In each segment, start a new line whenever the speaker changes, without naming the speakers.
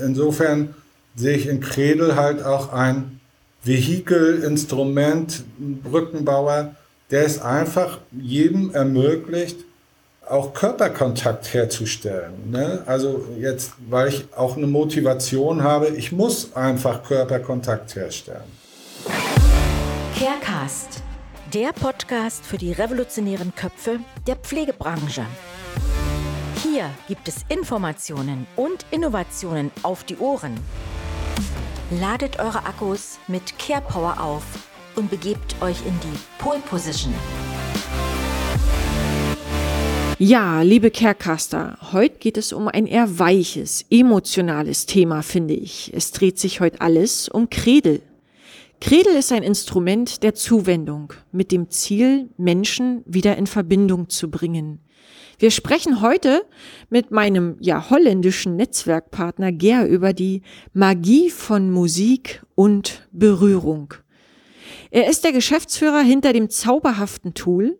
Insofern sehe ich in Kredel halt auch ein Vehikel, Instrument, Brückenbauer, der es einfach jedem ermöglicht, auch Körperkontakt herzustellen. Ne? Also jetzt, weil ich auch eine Motivation habe, ich muss einfach Körperkontakt herstellen.
Carecast, der Podcast für die revolutionären Köpfe der Pflegebranche. Hier gibt es Informationen und Innovationen auf die Ohren. Ladet eure Akkus mit Care Power auf und begebt euch in die Pole Position.
Ja, liebe Carecaster, heute geht es um ein eher weiches, emotionales Thema, finde ich. Es dreht sich heute alles um Kredel. Kredel ist ein Instrument der Zuwendung mit dem Ziel, Menschen wieder in Verbindung zu bringen. Wir sprechen heute mit meinem ja holländischen Netzwerkpartner Ger über die Magie von Musik und Berührung. Er ist der Geschäftsführer hinter dem zauberhaften Tool.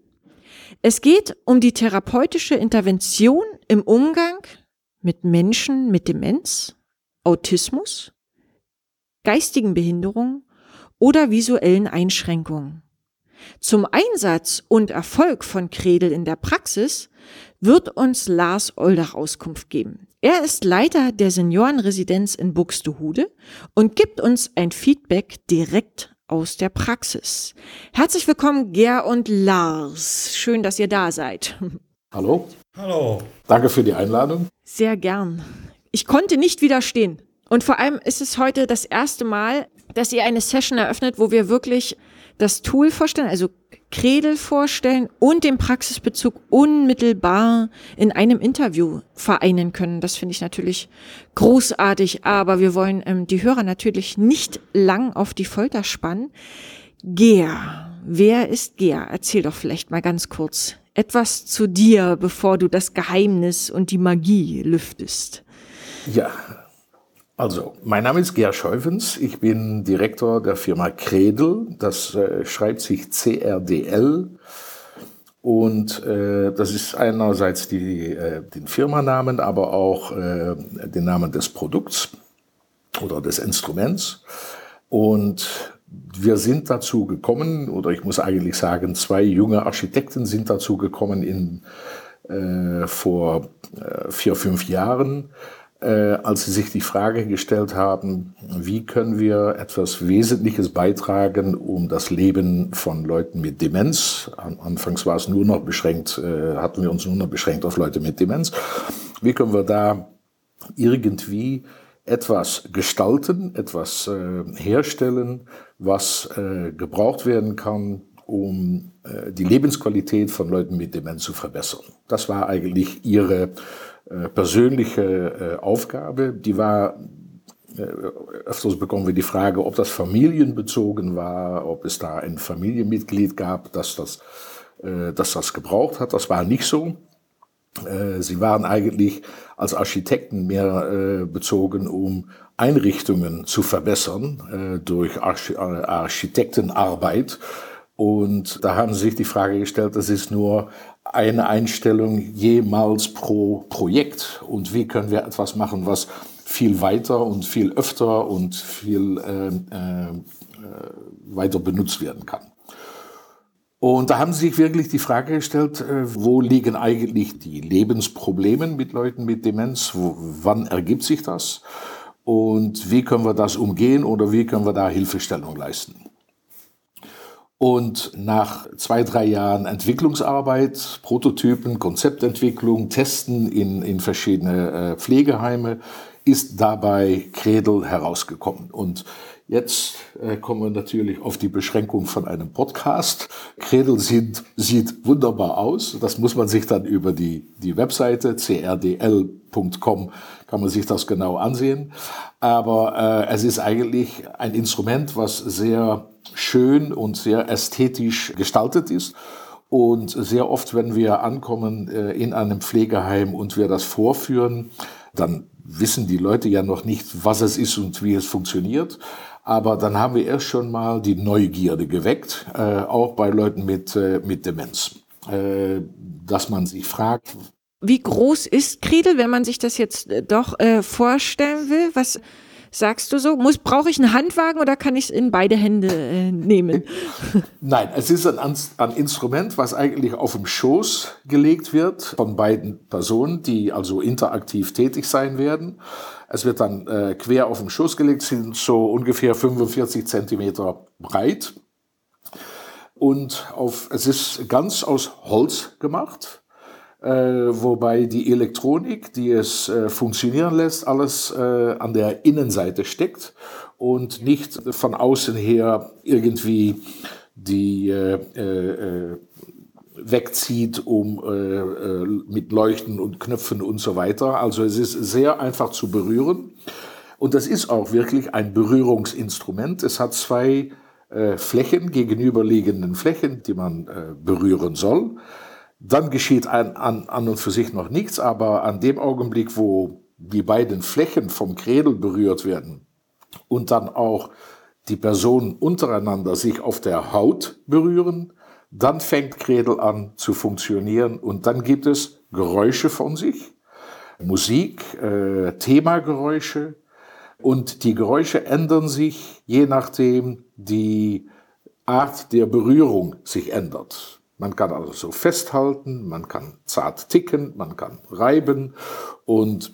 Es geht um die therapeutische Intervention im Umgang mit Menschen mit Demenz, Autismus, geistigen Behinderungen oder visuellen Einschränkungen. Zum Einsatz und Erfolg von Kredel in der Praxis wird uns Lars Oldach Auskunft geben. Er ist Leiter der Seniorenresidenz in Buxtehude und gibt uns ein Feedback direkt aus der Praxis. Herzlich willkommen, Ger und Lars. Schön, dass ihr da seid.
Hallo.
Hallo.
Danke für die Einladung.
Sehr gern. Ich konnte nicht widerstehen. Und vor allem ist es heute das erste Mal, dass ihr eine Session eröffnet, wo wir wirklich das Tool vorstellen, also Kredel vorstellen und den Praxisbezug unmittelbar in einem Interview vereinen können. Das finde ich natürlich großartig, aber wir wollen ähm, die Hörer natürlich nicht lang auf die Folter spannen. Gea, wer ist Gea? Erzähl doch vielleicht mal ganz kurz etwas zu dir, bevor du das Geheimnis und die Magie lüftest.
Ja, also, mein Name ist Gerd Scheufens. Ich bin Direktor der Firma Credel. Das äh, schreibt sich CRDL. Und äh, das ist einerseits die, äh, den Firmanamen, aber auch äh, den Namen des Produkts oder des Instruments. Und wir sind dazu gekommen, oder ich muss eigentlich sagen, zwei junge Architekten sind dazu gekommen in, äh, vor äh, vier, fünf Jahren, als sie sich die Frage gestellt haben, wie können wir etwas Wesentliches beitragen, um das Leben von Leuten mit Demenz, anfangs war es nur noch beschränkt, äh, hatten wir uns nur noch beschränkt auf Leute mit Demenz, wie können wir da irgendwie etwas gestalten, etwas äh, herstellen, was äh, gebraucht werden kann, um äh, die Lebensqualität von Leuten mit Demenz zu verbessern. Das war eigentlich ihre äh, persönliche äh, Aufgabe. Die war, äh, öfters bekommen wir die Frage, ob das familienbezogen war, ob es da ein Familienmitglied gab, das das, das, das gebraucht hat. Das war nicht so. Sie waren eigentlich als Architekten mehr bezogen, um Einrichtungen zu verbessern durch Architektenarbeit. Und da haben sie sich die Frage gestellt, das ist nur eine Einstellung jemals pro Projekt und wie können wir etwas machen, was viel weiter und viel öfter und viel äh, äh, weiter benutzt werden kann. Und da haben sie sich wirklich die Frage gestellt, äh, wo liegen eigentlich die Lebensprobleme mit Leuten mit Demenz? Wo, wann ergibt sich das? Und wie können wir das umgehen oder wie können wir da Hilfestellung leisten? Und nach zwei, drei Jahren Entwicklungsarbeit, Prototypen, Konzeptentwicklung, Testen in, in verschiedene äh, Pflegeheime, ist dabei Credel herausgekommen. Und jetzt äh, kommen wir natürlich auf die Beschränkung von einem Podcast. Credel sieht, sieht wunderbar aus. Das muss man sich dann über die, die Webseite crdl.com kann man sich das genau ansehen. Aber äh, es ist eigentlich ein Instrument, was sehr schön und sehr ästhetisch gestaltet ist. Und sehr oft, wenn wir ankommen äh, in einem Pflegeheim und wir das vorführen, dann wissen die Leute ja noch nicht, was es ist und wie es funktioniert. Aber dann haben wir erst schon mal die Neugierde geweckt, äh, auch bei Leuten mit, äh, mit Demenz. Äh, dass man sich fragt,
Wie groß ist Kredel, wenn man sich das jetzt äh, doch äh, vorstellen will? Was sagst du so? Muss brauche ich einen Handwagen oder kann ich es in beide Hände äh, nehmen?
Nein, es ist ein, ein, Instrument, was eigentlich auf dem Schoß gelegt wird von beiden Personen, die also interaktiv tätig sein werden. Es wird dann äh, quer auf dem Schoß gelegt, sind so ungefähr 45 Zentimeter breit. Und auf, es ist ganz aus Holz gemacht. Äh, wobei die Elektronik, die es äh, funktionieren lässt, alles äh, an der Innenseite steckt und nicht von außen her irgendwie die äh, äh, wegzieht, um äh, mit Leuchten und Knöpfen und so weiter. Also es ist sehr einfach zu berühren und das ist auch wirklich ein Berührungsinstrument. Es hat zwei Flächen, gegenüberliegenden Flächen, die man berühren soll. Dann geschieht an, an, an und für sich noch nichts, aber an dem Augenblick, wo die beiden Flächen vom Kredel berührt werden und dann auch die Personen untereinander sich auf der Haut berühren, dann fängt Kredel an zu funktionieren und dann gibt es Geräusche von sich, Musik, äh, Themageräusche und die Geräusche ändern sich je nachdem die Art der Berührung sich ändert. Man kann also so festhalten, man kann zart ticken, man kann reiben und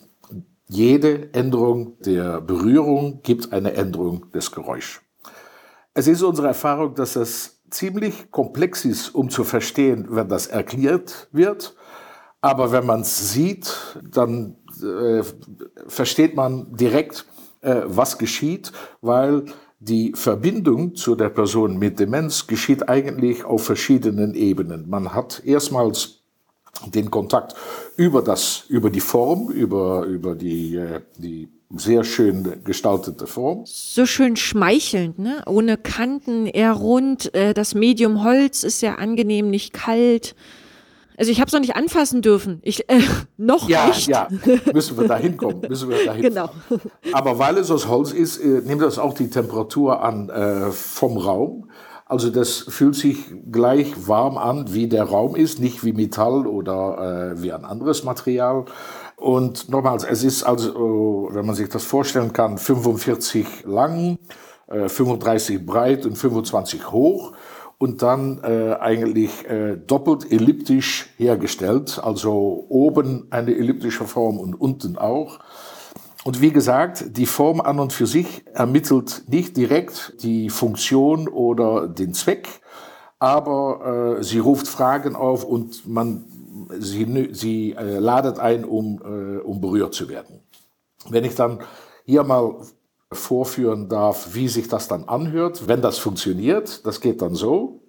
jede Änderung der Berührung gibt eine Änderung des Geräuschs. Es ist unsere Erfahrung, dass es ziemlich komplex ist, um zu verstehen, wenn das erklärt wird. Aber wenn man es sieht, dann äh, versteht man direkt, äh, was geschieht, weil die Verbindung zu der Person mit Demenz geschieht eigentlich auf verschiedenen Ebenen. Man hat erstmals den Kontakt über das, über die Form, über, über die, äh, die sehr schön gestaltete Form.
So schön schmeichelnd, ne? Ohne Kanten, eher rund. Äh, das Medium Holz ist sehr angenehm, nicht kalt. Also ich habe es noch nicht anfassen dürfen. Ich äh, noch
ja,
nicht.
Ja, müssen wir da hinkommen. Müssen wir dahin.
Genau.
Aber weil es aus Holz ist, äh, nimmt das auch die Temperatur an äh, vom Raum. Also das fühlt sich gleich warm an, wie der Raum ist, nicht wie Metall oder äh, wie ein anderes Material. Und nochmals, es ist also, wenn man sich das vorstellen kann, 45 lang, äh, 35 breit und 25 hoch und dann äh, eigentlich äh, doppelt elliptisch hergestellt, also oben eine elliptische Form und unten auch. Und wie gesagt, die Form an und für sich ermittelt nicht direkt die Funktion oder den Zweck, aber äh, sie ruft Fragen auf und man, sie, sie äh, ladet ein, um, äh, um berührt zu werden. Wenn ich dann hier mal vorführen darf, wie sich das dann anhört, wenn das funktioniert. Das geht dann so.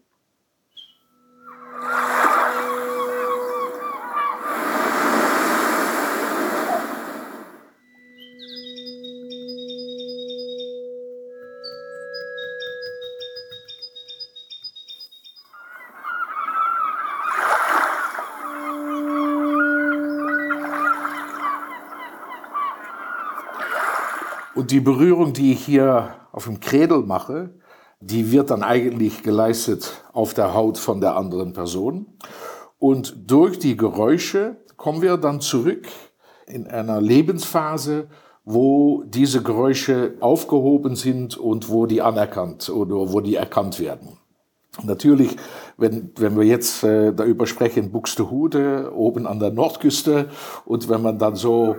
Die Berührung, die ich hier auf dem Kredel mache, die wird dann eigentlich geleistet auf der Haut von der anderen Person. Und durch die Geräusche kommen wir dann zurück in einer Lebensphase, wo diese Geräusche aufgehoben sind und wo die anerkannt oder wo die erkannt werden. Natürlich, wenn, wenn wir jetzt äh, darüber sprechen, Buxtehude oben an der Nordküste und wenn man dann so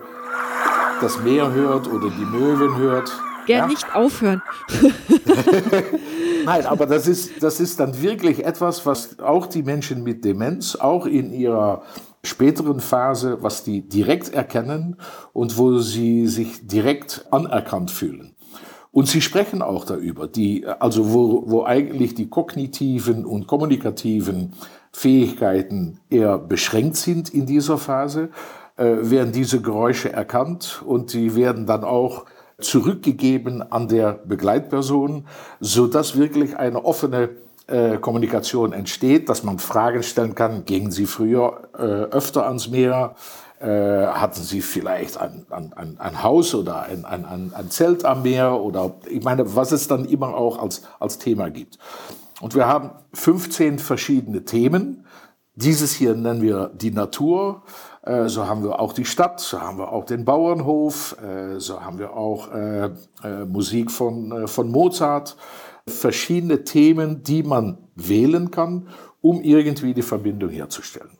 das Meer hört oder die Möwen hört.
Gern ja? nicht aufhören.
Nein, aber das ist, das ist dann wirklich etwas, was auch die Menschen mit Demenz, auch in ihrer späteren Phase, was die direkt erkennen und wo sie sich direkt anerkannt fühlen. Und sie sprechen auch darüber, die, also wo, wo eigentlich die kognitiven und kommunikativen Fähigkeiten eher beschränkt sind in dieser Phase, werden diese Geräusche erkannt und die werden dann auch zurückgegeben an der Begleitperson, so dass wirklich eine offene äh, Kommunikation entsteht, dass man Fragen stellen kann, gingen Sie früher äh, öfter ans Meer, äh, hatten Sie vielleicht ein, ein, ein Haus oder ein, ein, ein Zelt am Meer oder ich meine, was es dann immer auch als, als Thema gibt. Und wir haben 15 verschiedene Themen. Dieses hier nennen wir die Natur. Äh, so haben wir auch die Stadt, so haben wir auch den Bauernhof, äh, so haben wir auch äh, Musik von, von Mozart. Verschiedene Themen, die man wählen kann, um irgendwie die Verbindung herzustellen.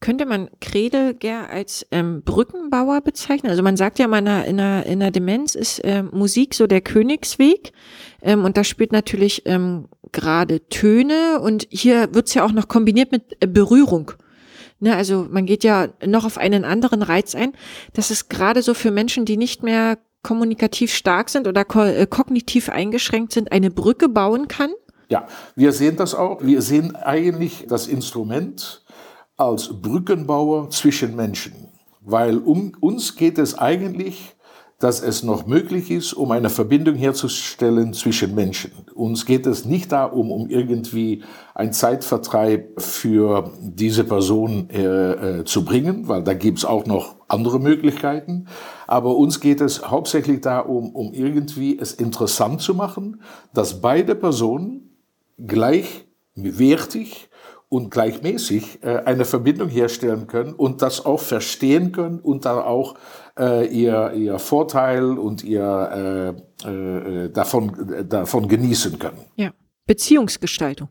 Könnte man Kredelger als ähm, Brückenbauer bezeichnen? Also man sagt ja mal, in der, in der, Demenz ist äh, Musik so der Königsweg. Ähm, und da spielt natürlich ähm, gerade Töne und hier wird's ja auch noch kombiniert mit äh, Berührung. Ne, also man geht ja noch auf einen anderen Reiz ein. Das ist gerade so für Menschen, die nicht mehr kommunikativ stark sind oder ko äh, kognitiv eingeschränkt sind, eine Brücke bauen kann.
Ja, wir sehen das auch. Wir sehen eigentlich das Instrument als Brückenbauer zwischen Menschen, weil um uns geht es eigentlich dass es noch möglich ist, um eine Verbindung herzustellen zwischen Menschen. Uns geht es nicht darum, um irgendwie ein Zeitvertreib für diese Person äh, äh, zu bringen, weil da gibt es auch noch andere Möglichkeiten. Aber uns geht es hauptsächlich darum, um irgendwie es interessant zu machen, dass beide Personen gleichwertig und gleichmäßig äh, eine Verbindung herstellen können und das auch verstehen können und da auch äh, ihr, ihr Vorteil und ihr äh, äh, davon, davon genießen können.
Ja, Beziehungsgestaltung.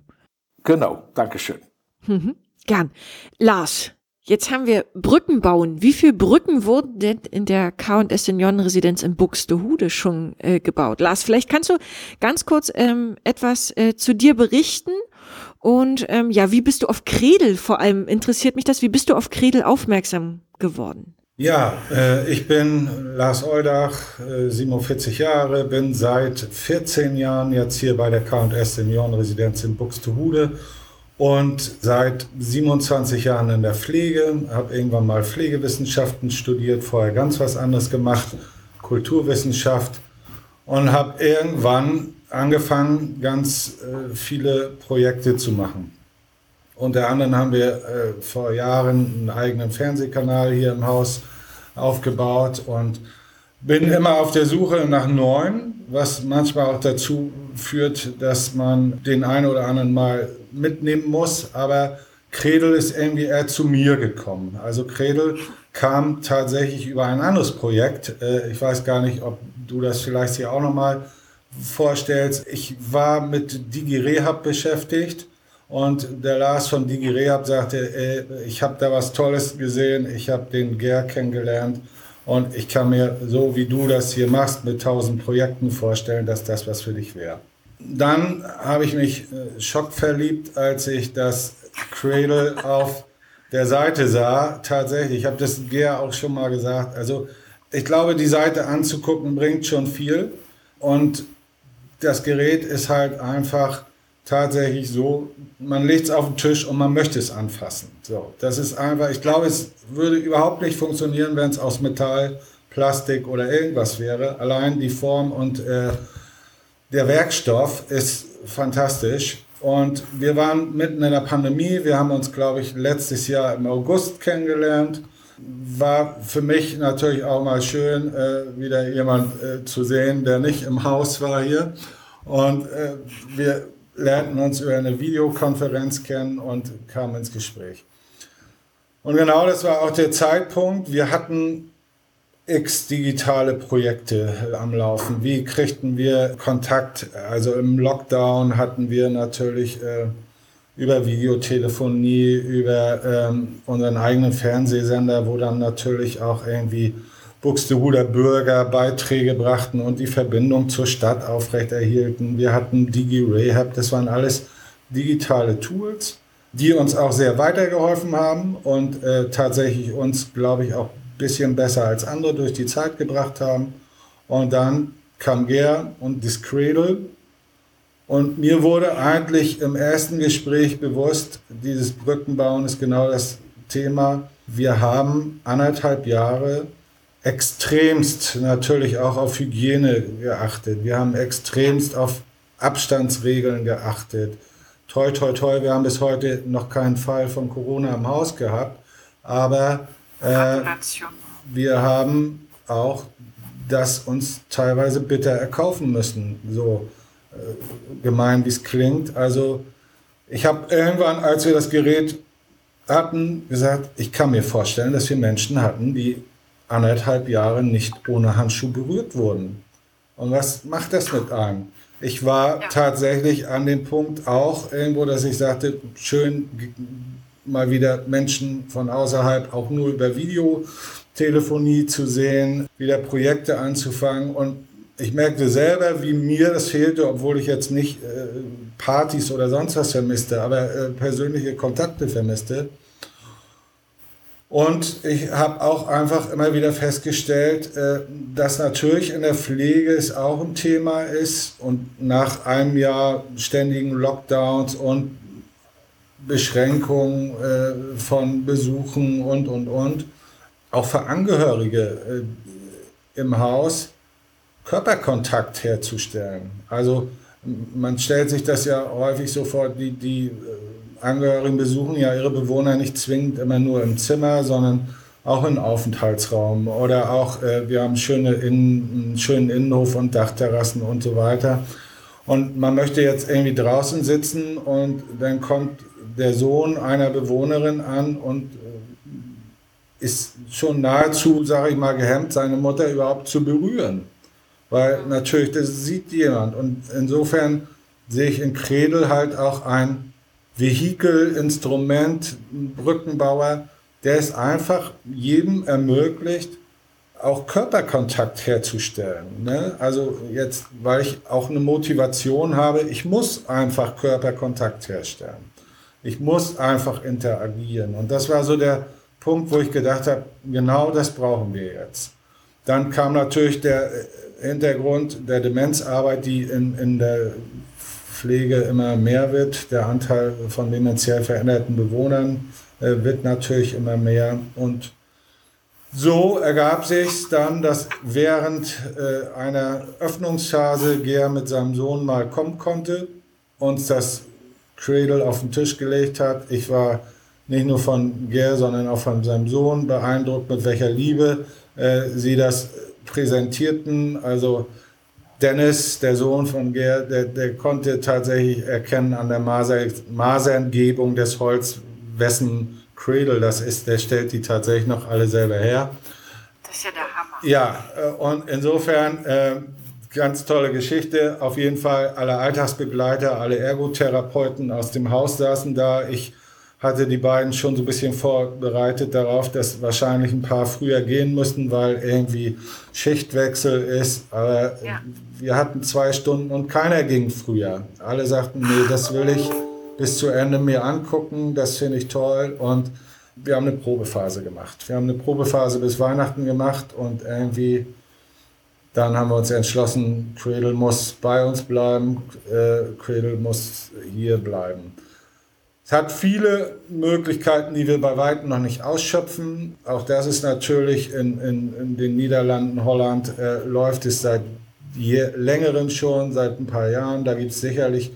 Genau, Dankeschön.
Mhm, gern. Lars, Jetzt haben wir Brücken bauen. Wie viele Brücken wurden denn in der K&S Seniorenresidenz in Buxtehude schon äh, gebaut? Lars, vielleicht kannst du ganz kurz ähm, etwas äh, zu dir berichten und ähm, ja, wie bist du auf Kredel, vor allem interessiert mich das, wie bist du auf Kredel aufmerksam geworden?
Ja, äh, ich bin Lars Eudach, äh, 47 Jahre, bin seit 14 Jahren jetzt hier bei der K&S Seniorenresidenz in Buxtehude und seit 27 Jahren in der Pflege, habe irgendwann mal Pflegewissenschaften studiert, vorher ganz was anderes gemacht, Kulturwissenschaft und habe irgendwann angefangen, ganz äh, viele Projekte zu machen. Unter anderem haben wir äh, vor Jahren einen eigenen Fernsehkanal hier im Haus aufgebaut und bin immer auf der Suche nach neuen, was manchmal auch dazu führt, dass man den einen oder anderen mal mitnehmen muss. Aber Kredel ist irgendwie eher zu mir gekommen. Also Kredel kam tatsächlich über ein anderes Projekt. Äh, ich weiß gar nicht, ob du das vielleicht hier auch nochmal vorstellst. Ich war mit Digi Rehab beschäftigt und der Lars von Digi Rehab sagte, ey, ich habe da was Tolles gesehen, ich habe den Ger kennengelernt und ich kann mir, so wie du das hier machst, mit tausend Projekten vorstellen, dass das was für dich wäre. Dann habe ich mich äh, schockverliebt, als ich das Cradle auf der Seite sah. Tatsächlich, ich habe das Ger auch schon mal gesagt. Also ich glaube, die Seite anzugucken bringt schon viel und das Gerät ist halt einfach tatsächlich so, man legt es auf den Tisch und man möchte es anfassen. So, das ist einfach, ich glaube, es würde überhaupt nicht funktionieren, wenn es aus Metall, Plastik oder irgendwas wäre. Allein die Form und äh, der Werkstoff ist fantastisch. Und wir waren mitten in der Pandemie. Wir haben uns, glaube ich, letztes Jahr im August kennengelernt. War für mich natürlich auch mal schön, äh, wieder jemand äh, zu sehen, der nicht im Haus war hier. Und äh, wir lernten uns über eine Videokonferenz kennen und kamen ins Gespräch. Und genau das war auch der Zeitpunkt. Wir hatten x digitale Projekte am Laufen. Wie kriegten wir Kontakt? Also im Lockdown hatten wir natürlich äh, über Videotelefonie, über ähm, unseren eigenen Fernsehsender, wo dann natürlich auch irgendwie Buxtehuder Bürger Beiträge brachten und die Verbindung zur Stadt aufrechterhielten. Wir hatten DigiRehab, das waren alles digitale Tools, die uns auch sehr weitergeholfen haben und äh, tatsächlich uns, glaube ich, auch ein bisschen besser als andere durch die Zeit gebracht haben. Und dann kam Ger und das Cradle. Und mir wurde eigentlich im ersten Gespräch bewusst, dieses Brückenbauen ist genau das Thema. Wir haben anderthalb Jahre extremst natürlich auch auf Hygiene geachtet. Wir haben extremst auf Abstandsregeln geachtet. Toi, toi, toi, wir haben bis heute noch keinen Fall von Corona im Haus gehabt. Aber äh, wir haben auch das uns teilweise bitter erkaufen müssen. So äh, gemein, wie es klingt. Also ich habe irgendwann, als wir das Gerät hatten gesagt, ich kann mir vorstellen, dass wir Menschen hatten, die anderthalb Jahre nicht ohne Handschuh berührt wurden. Und was macht das mit einem? Ich war ja. tatsächlich an dem Punkt auch irgendwo, dass ich sagte, schön mal wieder Menschen von außerhalb auch nur über Videotelefonie zu sehen, wieder Projekte anzufangen. Und ich merkte selber, wie mir das fehlte, obwohl ich jetzt nicht äh, Partys oder sonst was vermisste, aber äh, persönliche Kontakte vermisste. Und ich habe auch einfach immer wieder festgestellt, äh, dass natürlich in der Pflege es auch ein Thema ist und nach einem Jahr ständigen Lockdowns und Beschränkungen äh, von Besuchen und, und, und, auch für Angehörige äh, im Haus Körperkontakt herzustellen. Also man stellt sich das ja häufig so vor, die, die Angehörigen besuchen ja ihre Bewohner nicht zwingend immer nur im Zimmer, sondern auch im Aufenthaltsraum oder auch, äh, wir haben schöne Innen, einen schönen Innenhof und Dachterrassen und so weiter. Und man möchte jetzt irgendwie draußen sitzen und dann kommt der Sohn einer Bewohnerin an und äh, ist schon nahezu, sage ich mal, gehemmt, seine Mutter überhaupt zu berühren. Weil natürlich, das sieht jemand. Und insofern sehe ich in Kredel halt auch ein Vehikel, Instrument, Brückenbauer, der es einfach jedem ermöglicht, auch Körperkontakt herzustellen. Ne? Also jetzt, weil ich auch eine Motivation habe, ich muss einfach Körperkontakt herstellen. Ich muss einfach interagieren. Und das war so der Punkt, wo ich gedacht habe, genau das brauchen wir jetzt. Dann kam natürlich der Hintergrund der Demenzarbeit, die in, in der Pflege immer mehr wird. Der Anteil von dementiell veränderten Bewohnern äh, wird natürlich immer mehr. Und so ergab sich dann, dass während äh, einer Öffnungsphase Ger mit seinem Sohn mal kommen konnte, uns das Cradle auf den Tisch gelegt hat. Ich war nicht nur von Ger, sondern auch von seinem Sohn beeindruckt, mit welcher Liebe äh, sie das präsentierten. Also Dennis, der Sohn von Gerd, der, der konnte tatsächlich erkennen an der Maser, Masergebung des Holz, wessen Cradle das ist. Der stellt die tatsächlich noch alle selber her.
Das ist ja der Hammer.
Ja, äh, und insofern äh, ganz tolle Geschichte. Auf jeden Fall alle Alltagsbegleiter, alle Ergotherapeuten aus dem Haus saßen da. Ich hatte die beiden schon so ein bisschen vorbereitet darauf, dass wahrscheinlich ein paar früher gehen mussten, weil irgendwie Schichtwechsel ist. Aber ja. wir hatten zwei Stunden und keiner ging früher. Alle sagten, nee, das will ich bis zu Ende mir angucken, das finde ich toll. Und wir haben eine Probephase gemacht. Wir haben eine Probephase bis Weihnachten gemacht und irgendwie dann haben wir uns entschlossen, Cradle muss bei uns bleiben, äh, Cradle muss hier bleiben. Es hat viele Möglichkeiten, die wir bei weitem noch nicht ausschöpfen. Auch das ist natürlich in, in, in den Niederlanden, Holland, äh, läuft es seit je, längerem schon, seit ein paar Jahren. Da gibt es sicherlich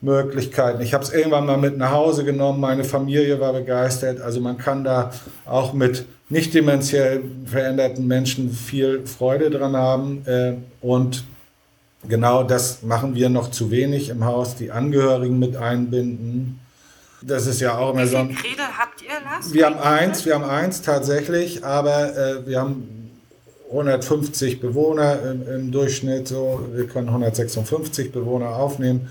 Möglichkeiten. Ich habe es irgendwann mal mit nach Hause genommen. Meine Familie war begeistert. Also man kann da auch mit nicht dementiell veränderten Menschen viel Freude dran haben. Äh, und genau das machen wir noch zu wenig im Haus, die Angehörigen mit einbinden das ist ja auch immer so.
Wie viele habt ihr, Lars?
Wir haben eins, wir haben eins tatsächlich, aber äh, wir haben 150 Bewohner im, im, Durchschnitt, so wir können 156 Bewohner aufnehmen.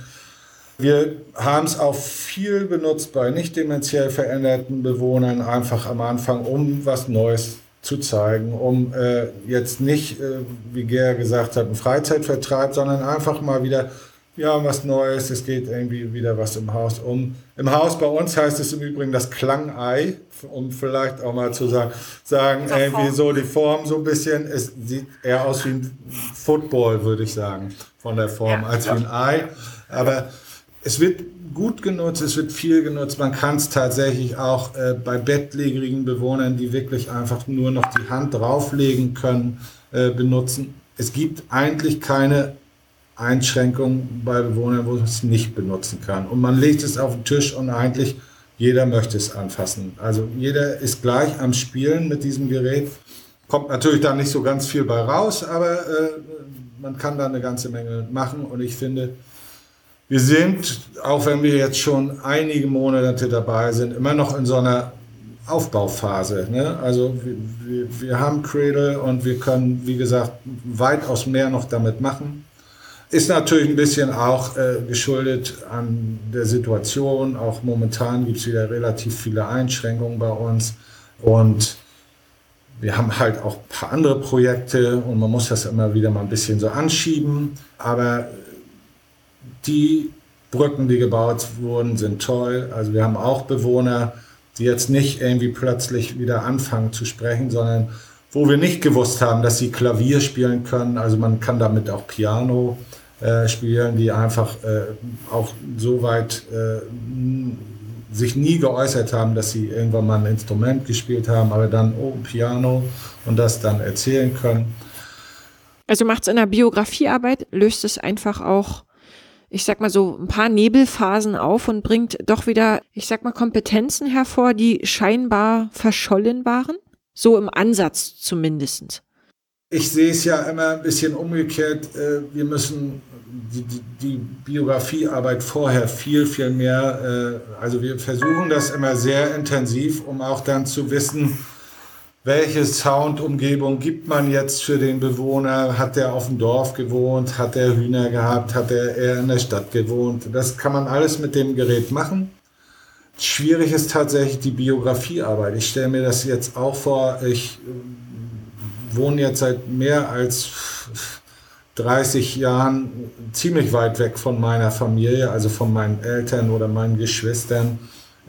Wir haben es auch viel benutzt bei nicht dementiell veränderten Bewohnern, einfach am Anfang, um was Neues zu zeigen, um äh, jetzt nicht, äh, wie Ger gesagt hat, einen Freizeitvertreib, sondern einfach mal wieder wir haben was Neues, es geht irgendwie wieder was im Haus um. Im Haus bei uns heißt es im Übrigen das Klangei, um vielleicht auch mal zu sagen, sagen irgendwie so die Form so ein bisschen, es sieht eher aus wie ein Football, würde ich sagen, von der Form, ja, als ja. wie ein Ei. Aber es wird gut genutzt, es wird viel genutzt. Man kann es tatsächlich auch äh, bei bettlägerigen Bewohnern, die wirklich einfach nur noch die Hand drauflegen können, äh, benutzen. Es gibt eigentlich keine Einschränkungen bei Bewohnern, wo es nicht benutzen kann. Und man legt es auf den Tisch und eigentlich jeder möchte es anfassen. Also jeder ist gleich am Spielen mit diesem Gerät. Kommt natürlich da nicht so ganz viel bei raus, aber äh, man kann da eine ganze Menge machen. Und ich finde, wir sind, auch wenn wir jetzt schon einige Monate dabei sind, immer noch in so einer Aufbauphase. Ne? Also wir, wir haben Cradle und wir können, wie gesagt, weitaus mehr noch damit machen. Ist natürlich ein bisschen auch äh, geschuldet an der Situation. Auch momentan gibt es wieder relativ viele Einschränkungen bei uns. Und wir haben halt auch ein paar andere Projekte und man muss das immer wieder mal ein bisschen so anschieben. Aber die Brücken, die gebaut wurden, sind toll. Also wir haben auch Bewohner, die jetzt nicht irgendwie plötzlich wieder anfangen zu sprechen, sondern wo wir nicht gewusst haben, dass sie Klavier spielen können. Also man kann damit auch Piano äh, spielen, die einfach äh, auch so weit äh, sich nie geäußert haben, dass sie irgendwann mal ein Instrument gespielt haben, aber dann oh, Piano und das dann erzählen können.
Also macht es in der Biografiearbeit, löst es einfach auch ich sag mal so, ein paar Nebelphasen auf und bringt doch wieder, ich sag mal, Kompetenzen hervor, die scheinbar verschollen waren? So im Ansatz zumindest.
Ich sehe es ja immer ein bisschen umgekehrt. Äh, wir müssen die, die, die Biografiearbeit vorher viel, viel mehr, äh, also wir versuchen das immer sehr intensiv, um auch dann zu wissen, welche Soundumgebung gibt man jetzt für den Bewohner? Hat er auf dem Dorf gewohnt? Hat er Hühner gehabt? Hat er eher in der Stadt gewohnt? Das kann man alles mit dem Gerät machen. Schwierig ist tatsächlich die Biografiearbeit. Ich stelle mir das jetzt auch vor. Ich äh, wohne jetzt seit mehr als 30 Jahren ziemlich weit weg von meiner Familie, also von meinen Eltern oder meinen Geschwistern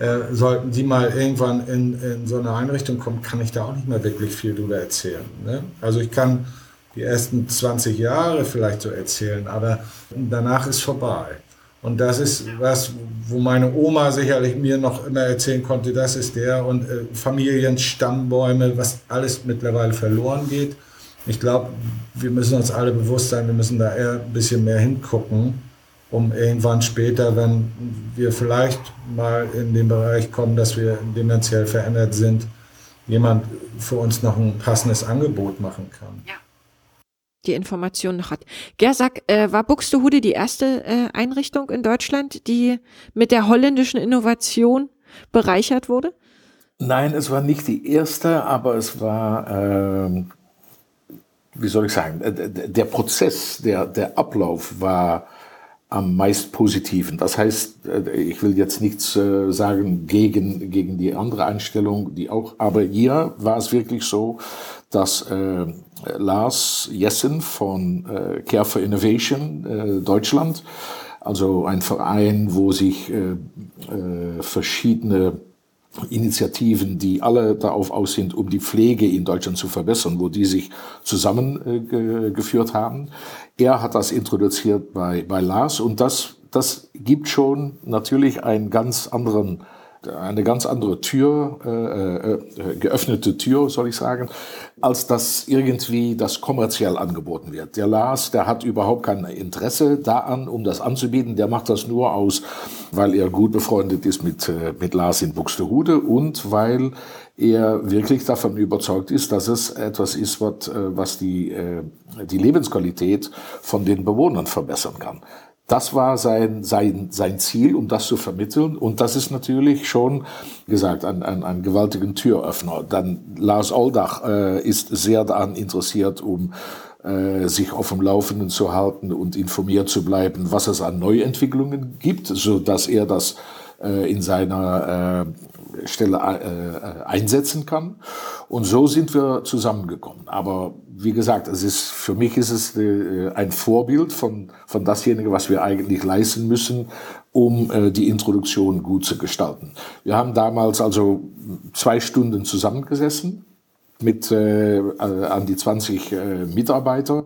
äh, sollten die mal irgendwann in, in so eine Einrichtung kommen, kann ich da auch nicht mehr wirklich viel drüber erzählen. Ne? Also ich kann die ersten 20 Jahre vielleicht so erzählen, aber danach ist vorbei. Und das ist was, wo meine Oma sicherlich mir noch immer erzählen konnte, das ist der und äh, Familienstammbäume, was alles mittlerweile verloren geht. Ich glaube, wir müssen uns alle bewusst sein, wir müssen da eher ein bisschen mehr hingucken um irgendwann später, wenn wir vielleicht mal in den Bereich kommen, dass wir dementiell verändert sind, jemand für uns noch ein passendes Angebot machen kann. Ja.
Die Information noch hat. Gersack, äh, war Buxtehude die erste äh, Einrichtung in Deutschland, die mit der holländischen Innovation bereichert wurde?
Nein, es war nicht die erste, aber es war, äh, wie soll ich sagen, der Prozess, der, der Ablauf war am meist positiven. Das heißt, äh, ich will jetzt nichts äh, sagen gegen, gegen die andere Einstellung, die auch, aber hier war es wirklich so, dass äh, Lars Jessen von äh, Care for Innovation äh, Deutschland, also ein Verein, wo sich äh, äh, verschiedene Initiativen, die alle darauf aus sind, um die Pflege in Deutschland zu verbessern, wo die sich zusammengeführt äh, haben. Er hat das introduziert bei, bei Lars und das, das gibt schon natürlich einen ganz anderen eine ganz andere Tür, äh, äh, geöffnete Tür, soll ich sagen, als dass irgendwie das kommerziell angeboten wird. Der Lars, der hat überhaupt kein Interesse daran, um das anzubieten. Der macht das nur aus, weil er gut befreundet ist mit, äh, mit Lars in Buxtehude und weil er wirklich davon überzeugt ist, dass es etwas ist, was, äh, was die, äh, die Lebensqualität von den Bewohnern verbessern kann. Das war sein, sein, sein Ziel, um das zu vermitteln. Und das ist natürlich schon, gesagt, ein, ein, ein gewaltigen Türöffner. Dann Lars Oldach äh, ist sehr daran interessiert, um äh, sich auf dem Laufenden zu halten und informiert zu bleiben, was es an Neuentwicklungen gibt, so dass er das äh, in seiner äh, Stelle äh, einsetzen kann. Und so sind wir zusammengekommen. Aber wie gesagt, es ist, für mich ist es ein Vorbild von, von dasjenige, was wir eigentlich leisten müssen, um die Introduktion gut zu gestalten. Wir haben damals also zwei Stunden zusammengesessen mit äh, an die 20 äh, Mitarbeiter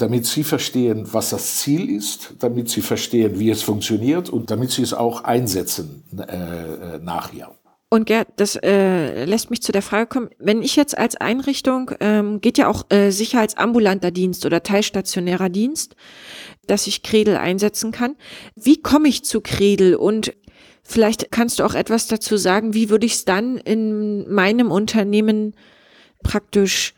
damit sie verstehen, was das Ziel ist, damit sie verstehen, wie es funktioniert und damit sie es auch einsetzen äh, äh, nachher.
Und Gerd, das äh, lässt mich zu der Frage kommen, wenn ich jetzt als Einrichtung, ähm, geht ja auch äh, sicherheitsambulanter Dienst oder teilstationärer Dienst, dass ich Kredel einsetzen kann. Wie komme ich zu Kredel und vielleicht kannst du auch etwas dazu sagen, wie würde ich es dann in meinem Unternehmen praktisch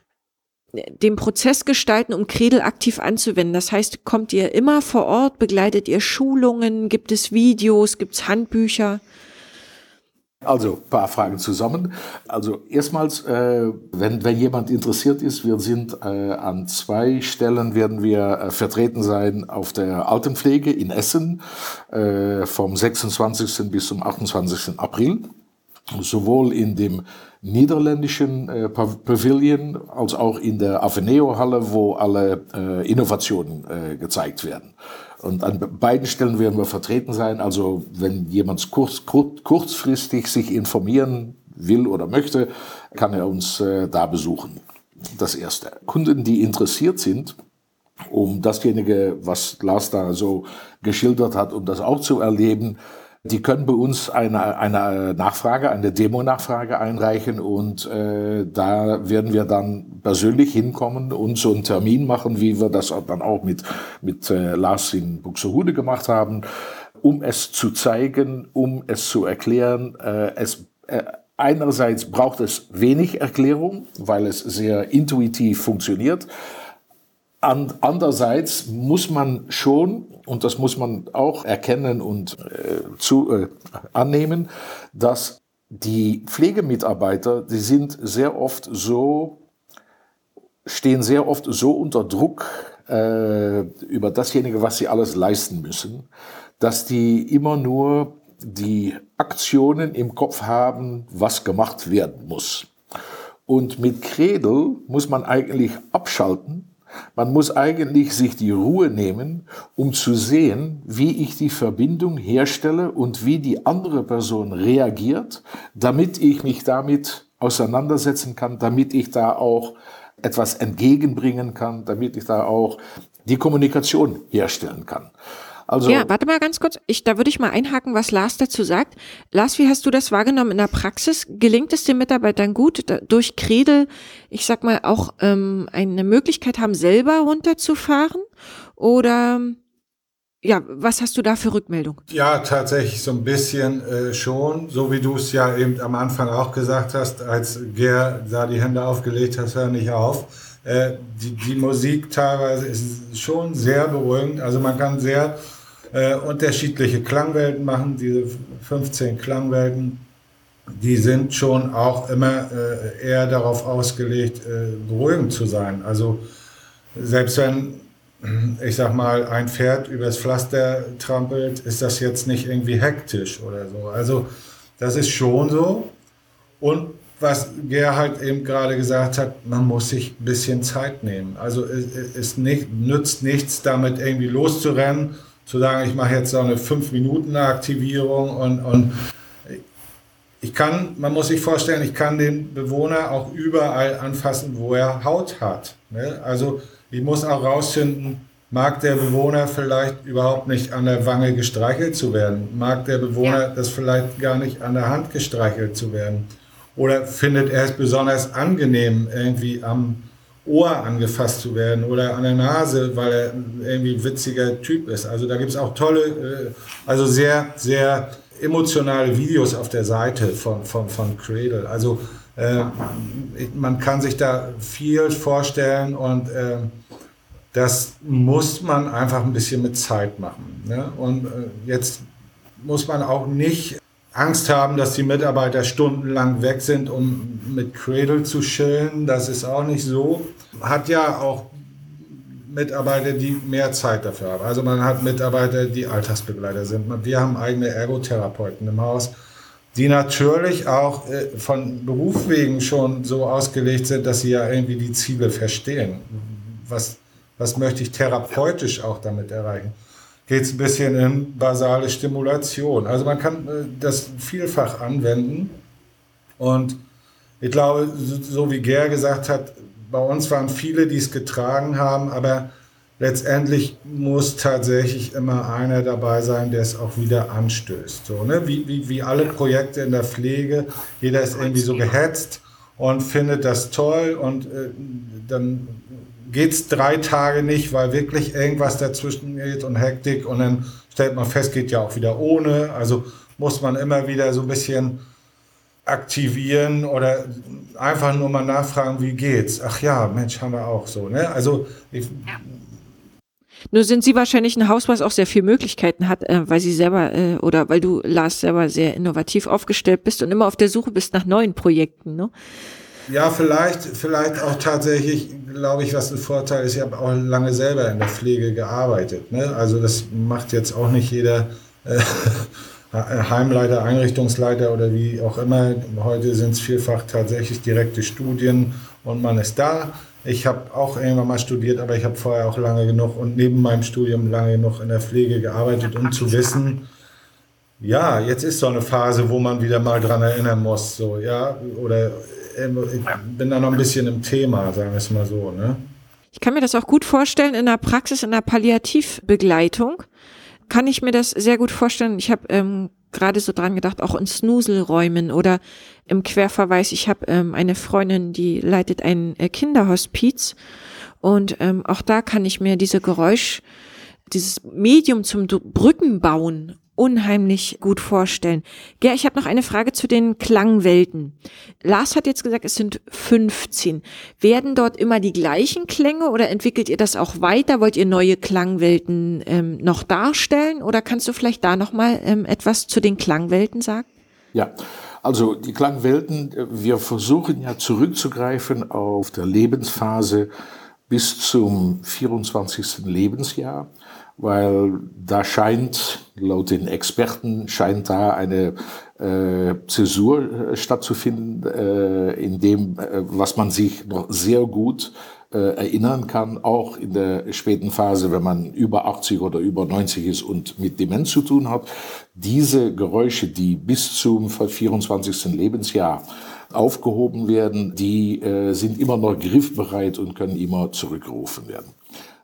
den Prozess gestalten, um Kredel aktiv anzuwenden. Das heißt, kommt ihr immer vor Ort, begleitet ihr Schulungen, gibt es Videos, gibt es Handbücher?
Also ein paar Fragen zusammen. Also erstmals, äh, wenn, wenn jemand interessiert ist, wir sind äh, an zwei Stellen werden wir äh, vertreten sein auf der Altenpflege in Essen äh, vom 26. bis zum 28. April. Sowohl in dem niederländischen äh, Pavilion als auch in der Aveneo-Halle, wo alle äh, Innovationen äh, gezeigt werden. Und an beiden Stellen werden wir vertreten sein. Also wenn jemand kurz, kurz, kurzfristig sich informieren will oder möchte, kann er uns äh, da besuchen. Das Erste. Kunden, die interessiert sind, um dasjenige, was Lars da so geschildert hat, um das auch zu erleben, die können bei uns eine, eine Nachfrage, eine Demo-Nachfrage einreichen und äh, da werden wir dann persönlich hinkommen und so einen Termin machen, wie wir das dann auch mit, mit äh, Lars in Buxtehude gemacht haben, um es zu zeigen, um es zu erklären. Äh, es, äh, einerseits braucht es wenig Erklärung, weil es sehr intuitiv funktioniert. And, andererseits muss man schon und das muss man auch erkennen und äh, zu, äh, annehmen, dass die Pflegemitarbeiter, die sind sehr oft so, stehen sehr oft so unter Druck äh, über dasjenige, was sie alles leisten müssen, dass die immer nur die Aktionen im Kopf haben, was gemacht werden muss. Und mit Kredel muss man eigentlich abschalten man muss eigentlich sich die Ruhe nehmen, um zu sehen, wie ich die Verbindung herstelle und wie die andere Person reagiert, damit ich mich damit auseinandersetzen kann, damit ich da auch etwas entgegenbringen kann, damit ich da auch die Kommunikation herstellen kann.
Also ja, warte mal ganz kurz. Ich, da würde ich mal einhaken, was Lars dazu sagt. Lars, wie hast du das wahrgenommen in der Praxis? Gelingt es den Mitarbeitern gut, durch Kredel, ich sag mal, auch ähm, eine Möglichkeit haben, selber runterzufahren? Oder ja, was hast du da für Rückmeldung?
Ja, tatsächlich so ein bisschen äh, schon, so wie du es ja eben am Anfang auch gesagt hast, als Ger da die Hände aufgelegt hast, hör nicht auf. Äh, die, die Musik teilweise ist schon sehr beruhigend. Also man kann sehr äh, unterschiedliche Klangwelten machen. Diese 15 Klangwelten, die sind schon auch immer äh, eher darauf ausgelegt, äh, beruhigend zu sein. Also selbst wenn, ich sag mal, ein Pferd übers Pflaster trampelt, ist das jetzt nicht irgendwie hektisch oder so. Also das ist schon so. Und was Gerhard eben gerade gesagt hat, man muss sich ein bisschen Zeit nehmen. Also es, es nicht, nützt nichts, damit irgendwie loszurennen zu sagen, ich mache jetzt so eine 5-Minuten-Aktivierung und, und ich kann, man muss sich vorstellen, ich kann den Bewohner auch überall anfassen, wo er Haut hat. Ne? Also ich muss auch rausfinden, mag der Bewohner vielleicht überhaupt nicht an der Wange gestreichelt zu werden? Mag der Bewohner ja. das vielleicht gar nicht an der Hand gestreichelt zu werden? Oder findet er es besonders angenehm, irgendwie am Ohr angefasst zu werden oder an der Nase, weil er irgendwie ein witziger Typ ist. Also da gibt es auch tolle, äh, also sehr, sehr emotionale Videos auf der Seite von, von, von Cradle. Also äh, man kann sich da viel vorstellen und äh, das muss man einfach ein bisschen mit Zeit machen. Ne? Und äh, jetzt muss man auch nicht Angst haben, dass die Mitarbeiter stundenlang weg sind, um mit Cradle zu chillen. Das ist auch nicht so. Hat ja auch Mitarbeiter, die mehr Zeit dafür haben. Also man hat Mitarbeiter, die Alltagsbegleiter sind. Wir haben eigene Ergotherapeuten im Haus, die natürlich auch äh, von Beruf wegen schon so ausgelegt sind, dass sie ja irgendwie die Ziele verstehen. Was, was möchte ich therapeutisch auch damit erreichen? Geht es ein bisschen in basale Stimulation. Also man kann äh, das vielfach anwenden. Und ich glaube, so wie Ger gesagt hat, bei uns waren viele, die es getragen haben, aber letztendlich muss tatsächlich immer einer dabei sein, der es auch wieder anstößt. So, ne? wie, wie, wie alle Projekte in der Pflege, jeder ist irgendwie so gehetzt und findet das toll und äh, dann geht es drei Tage nicht, weil wirklich irgendwas dazwischen geht und Hektik und dann stellt man fest, geht ja auch wieder ohne. Also muss man immer wieder so ein bisschen aktivieren oder einfach nur mal nachfragen, wie geht's? Ach ja, Mensch, haben wir auch so. Ne? Also ich,
Nur sind Sie wahrscheinlich ein Haus, was auch sehr viele Möglichkeiten hat, äh, weil Sie selber äh, oder weil du, Lars, selber sehr innovativ aufgestellt bist und immer auf der Suche bist nach neuen Projekten. Ne?
Ja, vielleicht, vielleicht auch tatsächlich, glaube ich, was ein Vorteil ist. Ich habe auch lange selber in der Pflege gearbeitet. Ne? Also das macht jetzt auch nicht jeder äh, Heimleiter, Einrichtungsleiter oder wie auch immer. Heute sind es vielfach tatsächlich direkte Studien und man ist da. Ich habe auch irgendwann mal studiert, aber ich habe vorher auch lange genug und neben meinem Studium lange genug in der Pflege gearbeitet, um zu wissen, ja, jetzt ist so eine Phase, wo man wieder mal dran erinnern muss, so, ja, oder ich bin da noch ein bisschen im Thema, sagen wir es mal so, ne?
Ich kann mir das auch gut vorstellen in der Praxis, in der Palliativbegleitung kann ich mir das sehr gut vorstellen. Ich habe ähm, gerade so dran gedacht, auch in Snuselräumen oder im Querverweis. Ich habe ähm, eine Freundin, die leitet ein äh, Kinderhospiz und ähm, auch da kann ich mir diese Geräusch, dieses Medium zum Brückenbauen unheimlich gut vorstellen. Ger, ich habe noch eine Frage zu den Klangwelten. Lars hat jetzt gesagt, es sind 15. Werden dort immer die gleichen Klänge oder entwickelt ihr das auch weiter? Wollt ihr neue Klangwelten ähm, noch darstellen oder kannst du vielleicht da noch mal ähm, etwas zu den Klangwelten sagen?
Ja, also die Klangwelten, wir versuchen ja zurückzugreifen auf der Lebensphase bis zum 24. Lebensjahr weil da scheint, laut den Experten, scheint da eine äh, Zäsur äh, stattzufinden, äh, in dem, äh, was man sich noch sehr gut äh, erinnern kann, auch in der späten Phase, wenn man über 80 oder über 90 ist und mit Demenz zu tun hat. Diese Geräusche, die bis zum 24. Lebensjahr aufgehoben werden, die äh, sind immer noch griffbereit und können immer zurückgerufen werden.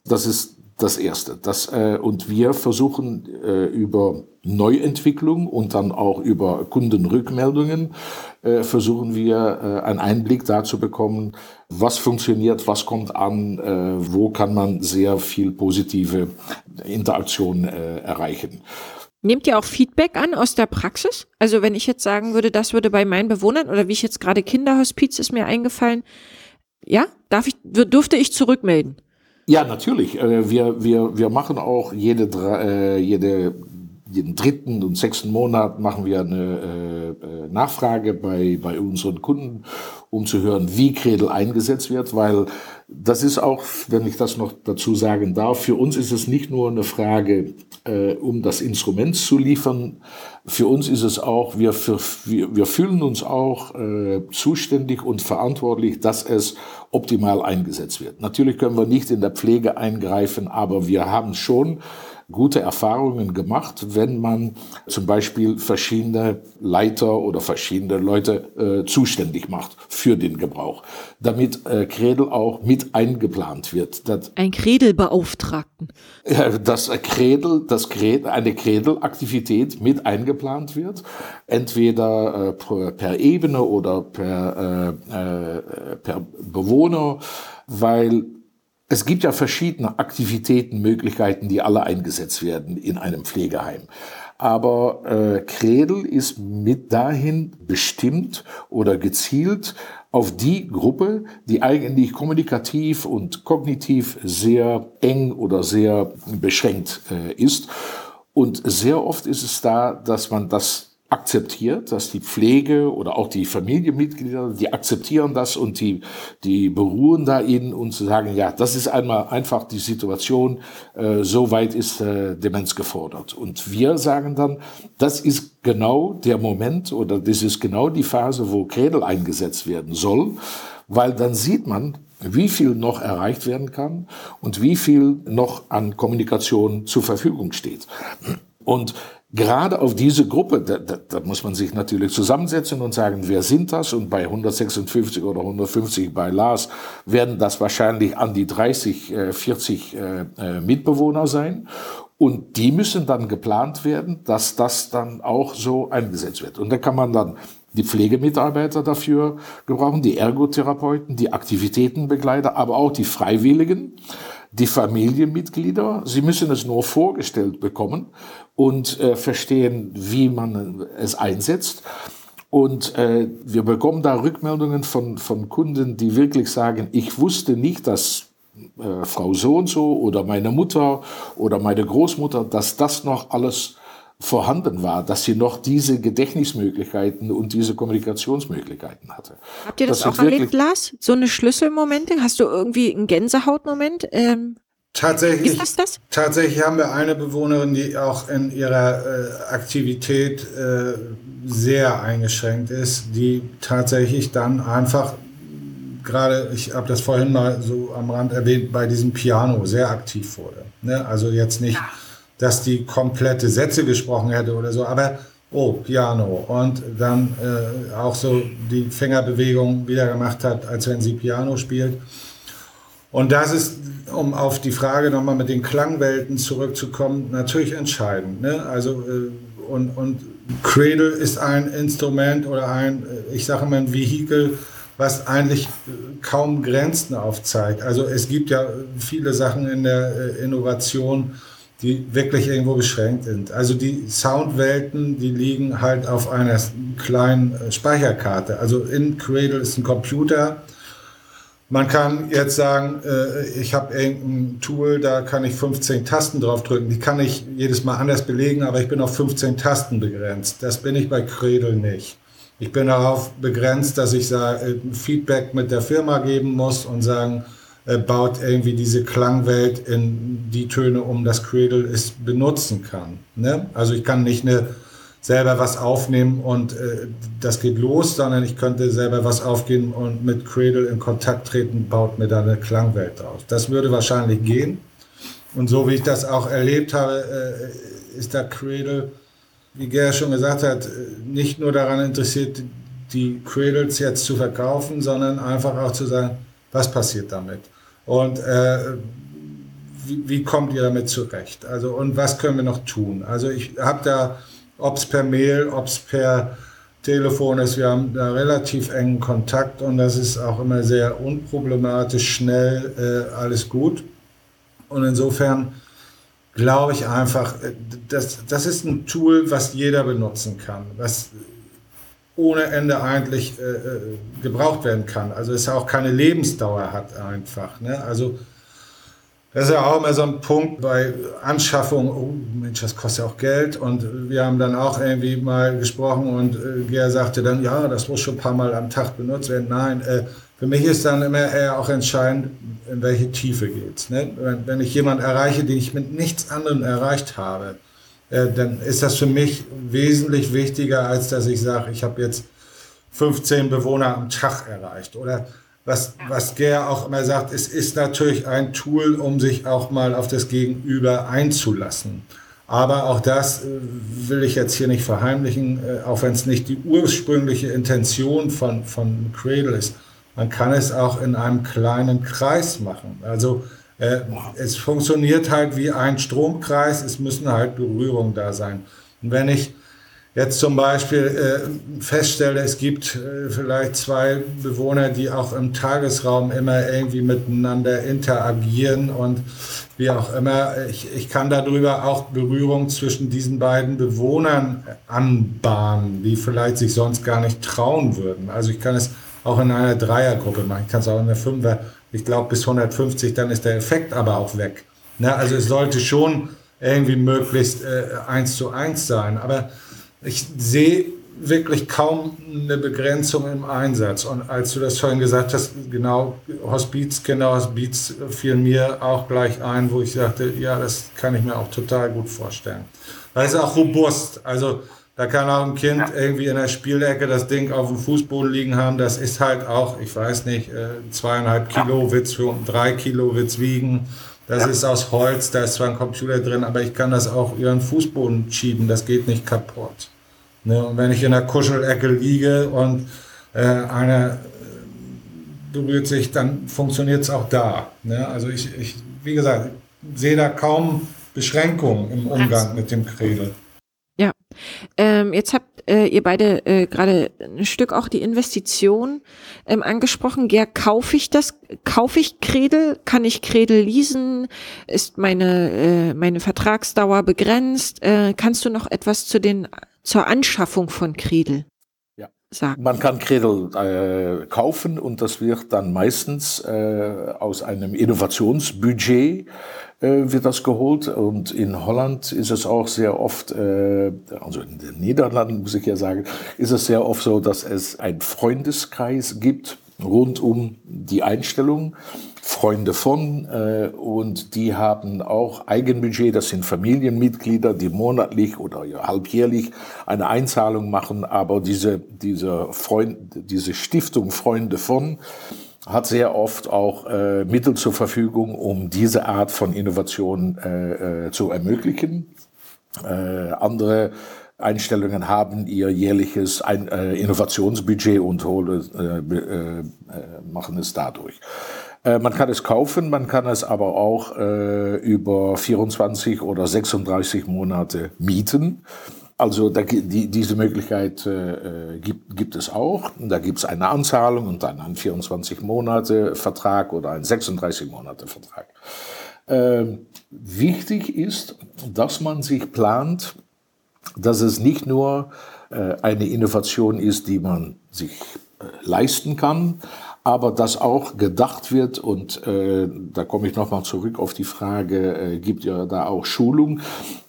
Das ist das Erste. Das, äh, und wir versuchen äh, über Neuentwicklung und dann auch über Kundenrückmeldungen, äh, versuchen wir äh, einen Einblick dazu bekommen, was funktioniert, was kommt an, äh, wo kann man sehr viel positive Interaktion äh, erreichen.
Nehmt ihr auch Feedback an aus der Praxis? Also wenn ich jetzt sagen würde, das würde bei meinen Bewohnern oder wie ich jetzt gerade Kinderhospiz ist mir eingefallen, ja, darf ich, dürfte ich zurückmelden?
Ja, natürlich. Äh, wir, wir, wir machen auch jede, äh, jede, jeden dritten und sechsten Monat machen wir eine äh, Nachfrage bei, bei unseren Kunden, um zu hören, wie Kredel eingesetzt wird, weil das ist auch, wenn ich das noch dazu sagen darf, für uns ist es nicht nur eine Frage, äh, um das Instrument zu liefern. Für uns ist es auch, wir, für, wir, wir fühlen uns auch äh, zuständig und verantwortlich, dass es optimal eingesetzt wird. Natürlich können wir nicht in der Pflege eingreifen, aber wir haben schon gute Erfahrungen gemacht, wenn man zum Beispiel verschiedene Leiter oder verschiedene Leute äh, zuständig macht für den Gebrauch, damit äh, Kredel auch mit eingeplant wird.
Das, Ein Kredelbeauftragten.
Äh, dass Kredel, dass Kredel, eine Kredelaktivität mit eingeplant wird, entweder äh, per, per Ebene oder per, äh, äh, per Bewohner, weil es gibt ja verschiedene Aktivitäten, Möglichkeiten, die alle eingesetzt werden in einem Pflegeheim. Aber äh, Kredel ist mit dahin bestimmt oder gezielt auf die Gruppe, die eigentlich kommunikativ und kognitiv sehr eng oder sehr beschränkt äh, ist. Und sehr oft ist es da, dass man das akzeptiert, dass die Pflege oder auch die Familienmitglieder, die akzeptieren das und die, die beruhen da in und sagen, ja, das ist einmal einfach die Situation, äh, so weit ist äh, Demenz gefordert. Und wir sagen dann, das ist genau der Moment oder das ist genau die Phase, wo Kredel eingesetzt werden soll, weil dann sieht man, wie viel noch erreicht werden kann und wie viel noch an Kommunikation zur Verfügung steht. Und gerade auf diese Gruppe, da, da, da, muss man sich natürlich zusammensetzen und sagen, wer sind das? Und bei 156 oder 150 bei Lars werden das wahrscheinlich an die 30, 40 äh, äh, Mitbewohner sein. Und die müssen dann geplant werden, dass das dann auch so eingesetzt wird. Und da kann man dann die Pflegemitarbeiter dafür gebrauchen, die Ergotherapeuten, die Aktivitätenbegleiter, aber auch die Freiwilligen die Familienmitglieder. Sie müssen es nur vorgestellt bekommen und äh, verstehen, wie man es einsetzt. Und äh, wir bekommen da Rückmeldungen von, von Kunden, die wirklich sagen, ich wusste nicht, dass äh, Frau so und so oder meine Mutter oder meine Großmutter, dass das noch alles vorhanden war, dass sie noch diese Gedächtnismöglichkeiten und diese Kommunikationsmöglichkeiten hatte.
Habt ihr das, das auch erlebt, Lars? So eine Schlüsselmomente? Hast du irgendwie einen Gänsehautmoment? Ähm,
tatsächlich, das das? tatsächlich haben wir eine Bewohnerin, die auch in ihrer äh, Aktivität äh, sehr eingeschränkt ist, die tatsächlich dann einfach gerade, ich habe das vorhin mal so am Rand erwähnt, bei diesem Piano sehr aktiv wurde. Ne? Also jetzt nicht, dass die komplette Sätze gesprochen hätte oder so, aber oh, Piano. Und dann äh, auch so die Fingerbewegung wieder gemacht hat, als wenn sie Piano spielt. Und das ist, um auf die Frage nochmal mit den Klangwelten zurückzukommen, natürlich entscheidend. Ne? Also, äh, und, und Cradle ist ein Instrument oder ein, äh, ich sage mal, ein Vehikel, was eigentlich äh, kaum Grenzen aufzeigt. Also es gibt ja viele Sachen in der äh, Innovation, die wirklich irgendwo beschränkt sind. Also die Soundwelten, die liegen halt auf einer kleinen äh, Speicherkarte. Also in Cradle ist ein Computer. Man kann jetzt sagen, ich habe irgendein Tool, da kann ich 15 Tasten drauf drücken. Die kann ich jedes Mal anders belegen, aber ich bin auf 15 Tasten begrenzt. Das bin ich bei Cradle nicht. Ich bin darauf begrenzt, dass ich sage, Feedback mit der Firma geben muss und sagen, äh, baut irgendwie diese Klangwelt in die Töne um, das Cradle es benutzen kann. Ne? Also ich kann nicht eine, selber was aufnehmen und äh, das geht los, sondern ich könnte selber was aufgehen und mit Cradle in Kontakt treten, baut mir da eine Klangwelt drauf. Das würde wahrscheinlich gehen. Und so wie ich das auch erlebt habe, äh, ist der Cradle wie Ger schon gesagt hat, nicht nur daran interessiert, die Cradles jetzt zu verkaufen, sondern einfach auch zu sagen, was passiert damit? Und äh, wie, wie, kommt ihr damit zurecht? Also, und was können wir noch tun? Also, ich habe da, ob es per Mail, ob es per Telefon ist, wir haben da relativ engen Kontakt und das ist auch immer sehr unproblematisch, schnell, äh, alles gut. Und insofern glaube ich einfach, äh, das, das ist ein Tool, was jeder benutzen kann, was ohne Ende eigentlich äh, äh, gebraucht werden kann. Also es auch keine Lebensdauer hat einfach. Ne? Also das ist ja auch immer so ein Punkt bei Anschaffung, oh Mensch, das kostet ja auch Geld. Und wir haben dann auch irgendwie mal gesprochen und äh, Ger sagte dann, ja, das muss schon ein paar Mal am Tag benutzt werden. Nein, äh, für mich ist dann immer eher auch entscheidend, in welche Tiefe geht's. Ne? Wenn, wenn ich jemanden erreiche, den ich mit nichts anderem erreicht habe, äh, dann ist das für mich wesentlich wichtiger, als dass ich sage, ich habe jetzt 15 Bewohner am Tag erreicht. Oder was, was Ger auch immer sagt, es ist natürlich ein Tool, um sich auch mal auf das Gegenüber einzulassen. Aber auch das äh, will ich jetzt hier nicht verheimlichen, äh, auch wenn es nicht die ursprüngliche Intention von, von Cradle ist. Man kann es auch in einem kleinen Kreis machen. Also äh, es funktioniert halt wie ein Stromkreis, es müssen halt Berührungen da sein. Und wenn ich jetzt zum Beispiel äh, feststelle, es gibt äh, vielleicht zwei Bewohner, die auch im Tagesraum immer irgendwie miteinander interagieren und wie auch immer, ich, ich kann darüber auch Berührung zwischen diesen beiden Bewohnern anbahnen, die vielleicht sich sonst gar nicht trauen würden. Also ich kann es auch in einer Dreiergruppe machen. Ich kann es auch in der Fünfer. Ich glaube, bis 150, dann ist der Effekt aber auch weg. Ne? Also es sollte schon irgendwie möglichst äh, eins zu eins sein. Aber ich sehe wirklich kaum eine Begrenzung im Einsatz. Und als du das vorhin gesagt hast, genau, Hospiz, Kinderhospiz fiel mir auch gleich ein, wo ich sagte, ja, das kann ich mir auch total gut vorstellen. Das ist auch robust. Also da kann auch ein Kind ja. irgendwie in der Spielecke das Ding auf dem Fußboden liegen haben. Das ist halt auch, ich weiß nicht, äh, zweieinhalb Kilo ja. Witz für drei Kilo Witz wiegen. Das ja. ist aus Holz, da ist zwar ein Computer drin, aber ich kann das auch über den Fußboden schieben, das geht nicht kaputt. Ne? Und wenn ich in der Kuschelecke liege und äh, einer äh, berührt sich, dann funktioniert es auch da. Ne? Also ich, ich, wie gesagt, sehe da kaum Beschränkungen im Umgang mit dem Kredel.
Ähm, jetzt habt äh, ihr beide äh, gerade ein Stück auch die Investition ähm, angesprochen. Ger, kaufe ich das? Kaufe ich Kredel? Kann ich Kredel leasen? Ist meine äh, meine Vertragsdauer begrenzt? Äh, kannst du noch etwas zu den zur Anschaffung von Kredel? Sagen?
Man kann Cradle äh, kaufen und das wird dann meistens äh, aus einem Innovationsbudget äh, wird das geholt. Und in Holland ist es auch sehr oft, äh, also in den Niederlanden muss ich ja sagen, ist es sehr oft so, dass es einen Freundeskreis gibt rund um die Einstellung. Freunde von äh, und die haben auch Eigenbudget. Das sind Familienmitglieder, die monatlich oder halbjährlich eine Einzahlung machen. Aber diese, diese, Freund, diese Stiftung Freunde von hat sehr oft auch äh, Mittel zur Verfügung, um diese Art von Innovation äh, äh, zu ermöglichen. Äh, andere Einstellungen haben ihr jährliches Ein äh, Innovationsbudget und hole, äh, äh, äh, machen es dadurch. Äh, man kann es kaufen, man kann es aber auch über 24 oder 36 Monate mieten. Also da, die, diese Möglichkeit äh, gibt, gibt es auch. Da gibt es eine Anzahlung und dann einen 24 Monate Vertrag oder einen 36 Monate Vertrag. Äh, wichtig ist, dass man sich plant, dass es nicht nur äh, eine Innovation ist, die man sich äh, leisten kann, aber dass auch gedacht wird, und äh, da komme ich nochmal zurück auf die Frage, äh, gibt ja da auch Schulung,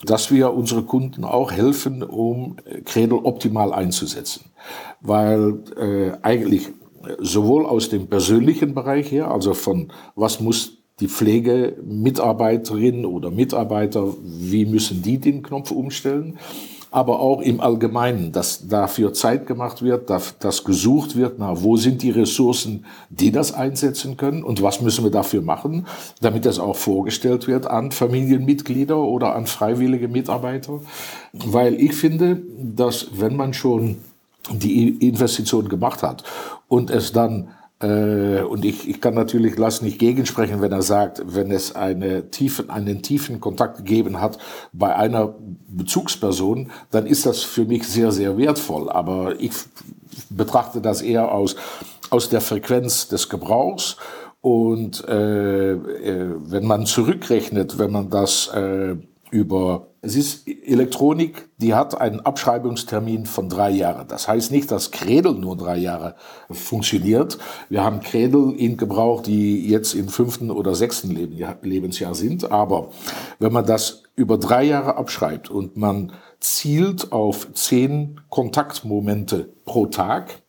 dass wir unsere Kunden auch helfen, um Cradle optimal einzusetzen. Weil äh, eigentlich sowohl aus dem persönlichen Bereich her, also von was muss die Pflegemitarbeiterin oder Mitarbeiter, wie müssen die den Knopf umstellen, aber auch im Allgemeinen, dass dafür Zeit gemacht wird, dass gesucht wird, na, wo sind die Ressourcen, die das einsetzen können und was müssen wir dafür machen, damit das auch vorgestellt wird an Familienmitglieder oder an freiwillige Mitarbeiter. Weil ich finde, dass wenn man schon die Investition gemacht hat und es dann äh, und ich, ich kann natürlich Lass nicht gegensprechen, wenn er sagt, wenn es eine tiefen, einen tiefen Kontakt gegeben hat bei einer Bezugsperson, dann ist das für mich sehr, sehr wertvoll. Aber ich betrachte das eher aus, aus der Frequenz des Gebrauchs. Und äh, äh, wenn man zurückrechnet, wenn man das äh, über, es ist Elektronik, die hat einen Abschreibungstermin von drei Jahren. Das heißt nicht, dass Cradle nur drei Jahre funktioniert. Wir haben Cradle in Gebrauch, die jetzt im fünften oder sechsten Lebensjahr sind. Aber wenn man das über drei Jahre abschreibt und man zielt auf zehn Kontaktmomente pro Tag,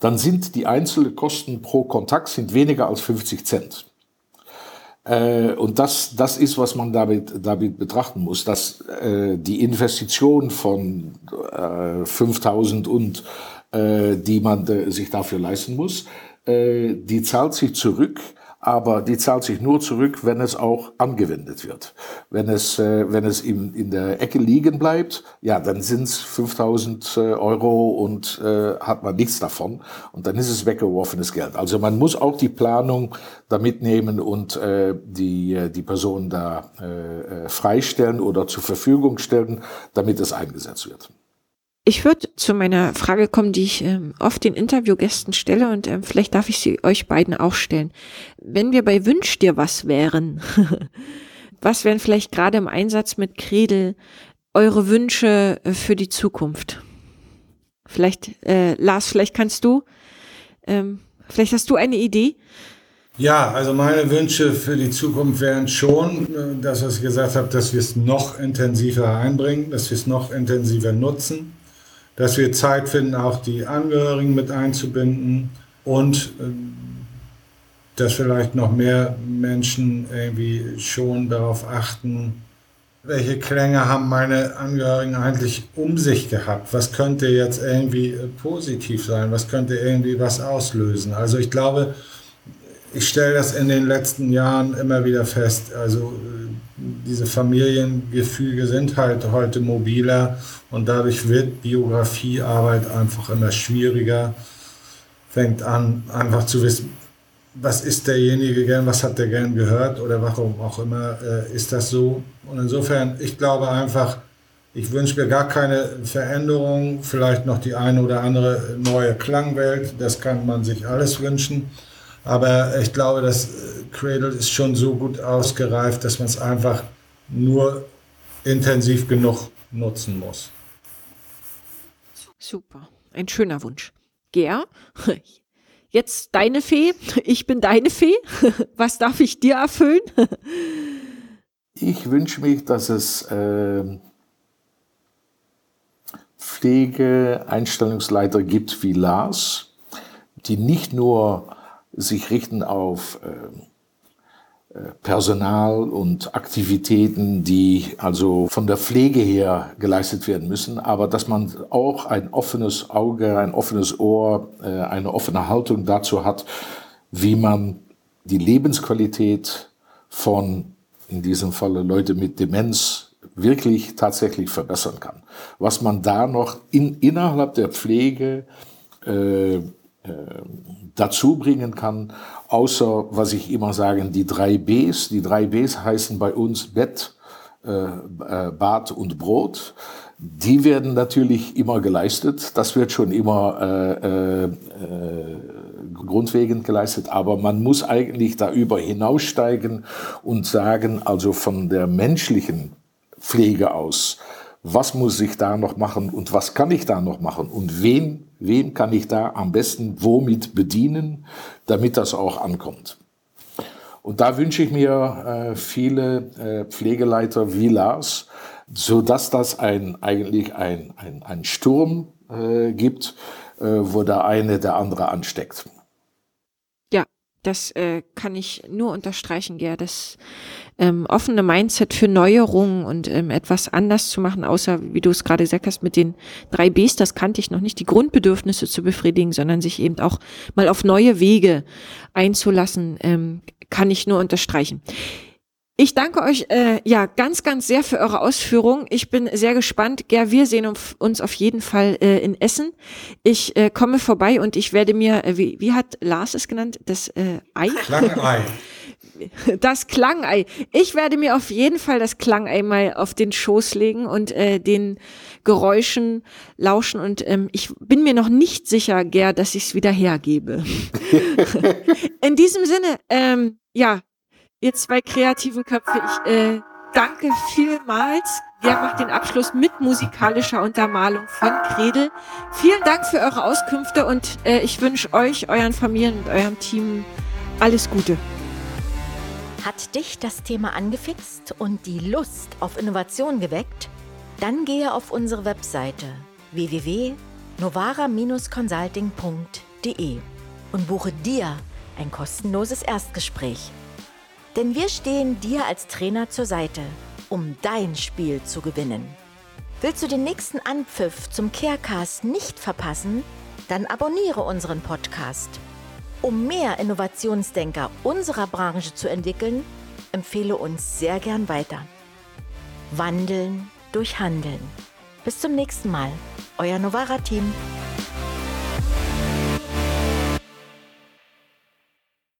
dann sind die einzelnen Kosten pro Kontakt sind weniger als 50 Cent. Äh, und das, das ist, was man damit, damit betrachten muss, dass äh, die Investition von äh, 5000 und äh, die man äh, sich dafür leisten muss, äh, die zahlt sich zurück aber die zahlt sich nur zurück, wenn es auch angewendet wird. Wenn es, äh, wenn es in, in der Ecke liegen bleibt, ja, dann sind es 5000 äh, Euro und äh, hat man nichts davon und dann ist es weggeworfenes Geld. Also man muss auch die Planung da mitnehmen und äh, die, äh, die Person da äh, äh, freistellen oder zur Verfügung stellen, damit es eingesetzt wird.
Ich würde zu meiner Frage kommen, die ich ähm, oft den Interviewgästen stelle und ähm, vielleicht darf ich sie euch beiden auch stellen. Wenn wir bei Wünsch dir was wären, was wären vielleicht gerade im Einsatz mit Kredel eure Wünsche äh, für die Zukunft? Vielleicht, äh, Lars, vielleicht kannst du, ähm, vielleicht hast du eine Idee?
Ja, also meine Wünsche für die Zukunft wären schon, äh, das, was ich gesagt habe, dass wir es noch intensiver einbringen, dass wir es noch intensiver nutzen dass wir Zeit finden, auch die Angehörigen mit einzubinden und äh, dass vielleicht noch mehr Menschen irgendwie schon darauf achten, welche Klänge haben meine Angehörigen eigentlich um sich gehabt? Was könnte jetzt irgendwie äh, positiv sein? Was könnte irgendwie was auslösen? Also ich glaube, ich stelle das in den letzten Jahren immer wieder fest. Also äh, diese Familiengefüge sind halt heute mobiler und dadurch wird Biografiearbeit einfach immer schwieriger. Fängt an, einfach zu wissen, was ist derjenige gern, was hat der gern gehört oder warum auch immer äh, ist das so. Und insofern, ich glaube einfach, ich wünsche mir gar keine Veränderung, vielleicht noch die eine oder andere neue Klangwelt, das kann man sich alles wünschen. Aber ich glaube, das äh, Cradle ist schon so gut ausgereift, dass man es einfach nur intensiv genug nutzen muss.
Super. ein schöner Wunsch. Ger, jetzt deine Fee, ich bin deine Fee. Was darf ich dir erfüllen?
Ich wünsche mich, dass es äh, Pflegeeinstellungsleiter gibt wie Lars, die nicht nur sich richten auf äh, äh, Personal und Aktivitäten, die also von der Pflege her geleistet werden müssen, aber dass man auch ein offenes Auge, ein offenes Ohr, äh, eine offene Haltung dazu hat, wie man die Lebensqualität von in diesem Falle Leute mit Demenz wirklich tatsächlich verbessern kann. Was man da noch in, innerhalb der Pflege äh, dazu bringen kann, außer, was ich immer sage, die drei Bs. Die drei Bs heißen bei uns Bett, äh, äh Bad und Brot. Die werden natürlich immer geleistet. Das wird schon immer äh, äh, grundlegend geleistet, aber man muss eigentlich darüber hinaussteigen und sagen, also von der menschlichen Pflege aus, was muss ich da noch machen und was kann ich da noch machen und wen, wen kann ich da am besten womit bedienen, damit das auch ankommt. Und da wünsche ich mir äh, viele äh, Pflegeleiter wie Lars, so dass das ein, eigentlich ein, ein, ein Sturm äh, gibt, äh, wo der eine der andere ansteckt.
Das äh, kann ich nur unterstreichen, Ger. Das ähm, offene Mindset für Neuerungen und ähm, etwas anders zu machen, außer, wie du es gerade gesagt hast, mit den drei Bs, das kannte ich noch nicht, die Grundbedürfnisse zu befriedigen, sondern sich eben auch mal auf neue Wege einzulassen, ähm, kann ich nur unterstreichen. Ich danke euch äh, ja ganz, ganz sehr für eure Ausführungen. Ich bin sehr gespannt. Ger, wir sehen uns auf jeden Fall äh, in Essen. Ich äh, komme vorbei und ich werde mir, äh, wie, wie hat Lars es genannt, das äh, Ei?
Klangei.
Das Klangei. Ich werde mir auf jeden Fall das Klangei mal auf den Schoß legen und äh, den Geräuschen lauschen. Und ähm, ich bin mir noch nicht sicher, Ger, dass ich es wieder hergebe. in diesem Sinne, ähm, ja, ihr zwei kreativen Köpfe, ich äh, danke vielmals. Wer macht den Abschluss mit musikalischer Untermalung von Kredel. Vielen Dank für eure Auskünfte und äh, ich wünsche euch, euren Familien und eurem Team alles Gute.
Hat dich das Thema angefixt und die Lust auf Innovation geweckt? Dann gehe auf unsere Webseite www.novara-consulting.de und buche dir ein kostenloses Erstgespräch. Denn wir stehen dir als Trainer zur Seite, um dein Spiel zu gewinnen. Willst du den nächsten Anpfiff zum Carecast nicht verpassen? Dann abonniere unseren Podcast. Um mehr Innovationsdenker unserer Branche zu entwickeln, empfehle uns sehr gern weiter. Wandeln durch Handeln. Bis zum nächsten Mal, euer Novara-Team.